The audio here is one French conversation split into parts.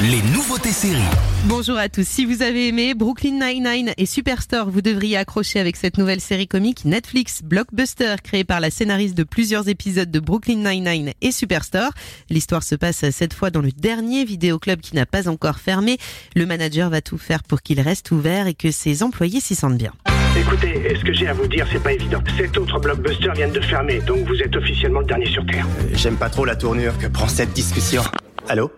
les nouveautés séries. Bonjour à tous. Si vous avez aimé Brooklyn Nine-Nine et Superstore, vous devriez accrocher avec cette nouvelle série comique Netflix Blockbuster, créée par la scénariste de plusieurs épisodes de Brooklyn Nine-Nine et Superstore. L'histoire se passe cette fois dans le dernier vidéoclub qui n'a pas encore fermé. Le manager va tout faire pour qu'il reste ouvert et que ses employés s'y sentent bien. Écoutez, ce que j'ai à vous dire, c'est pas évident. Cet autre blockbuster vient de fermer, donc vous êtes officiellement le dernier sur Terre. J'aime pas trop la tournure que prend cette discussion. Allô?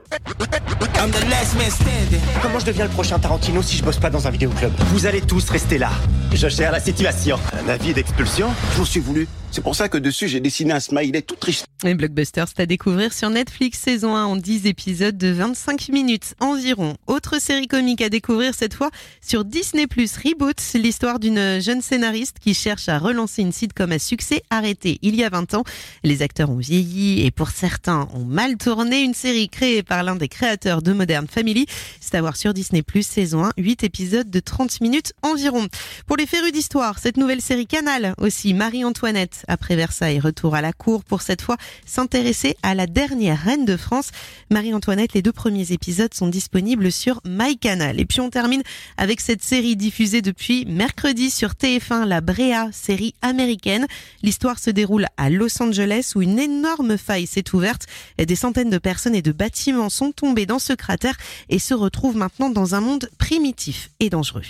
Comment je deviens le prochain Tarantino si je bosse pas dans un vidéoclub? Vous allez tous rester là. Je gère la situation. Un avis d'expulsion? J'en suis voulu. C'est pour ça que dessus j'ai dessiné un smiley tout triste. Et Blockbuster, c'est à découvrir sur Netflix saison 1 en 10 épisodes de 25 minutes environ. Autre série comique à découvrir cette fois sur Disney Reboot, l'histoire d'une jeune scénariste qui cherche à relancer une sitcom à succès arrêtée il y a 20 ans. Les acteurs ont vieilli et pour certains ont mal tourné. Une série créée par l'un des créateurs de Modern Family. C'est à voir sur Disney saison 1, 8 épisodes de 30 minutes environ. Pour les férus d'histoire, cette nouvelle série Canal aussi, Marie-Antoinette après Versailles, retour à la cour pour cette fois s'intéresser à la dernière reine de France, Marie-Antoinette. Les deux premiers épisodes sont disponibles sur MyCanal. Et puis on termine avec cette série diffusée depuis mercredi sur TF1, la Brea, série américaine. L'histoire se déroule à Los Angeles où une énorme faille s'est ouverte. Des centaines de personnes et de bâtiments sont tombés dans ce cratère et se retrouvent maintenant dans un monde primitif et dangereux.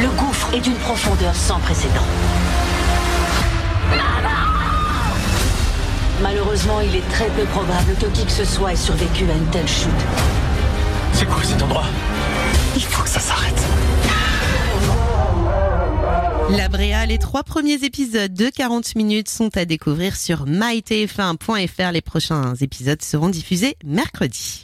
Le gouffre est d'une profondeur sans précédent. Malheureusement, il est très peu probable que qui que ce soit ait survécu à une telle chute. C'est quoi cet endroit? Il faut que ça s'arrête. La Bréa, les trois premiers épisodes de 40 minutes sont à découvrir sur mytf1.fr. Les prochains épisodes seront diffusés mercredi.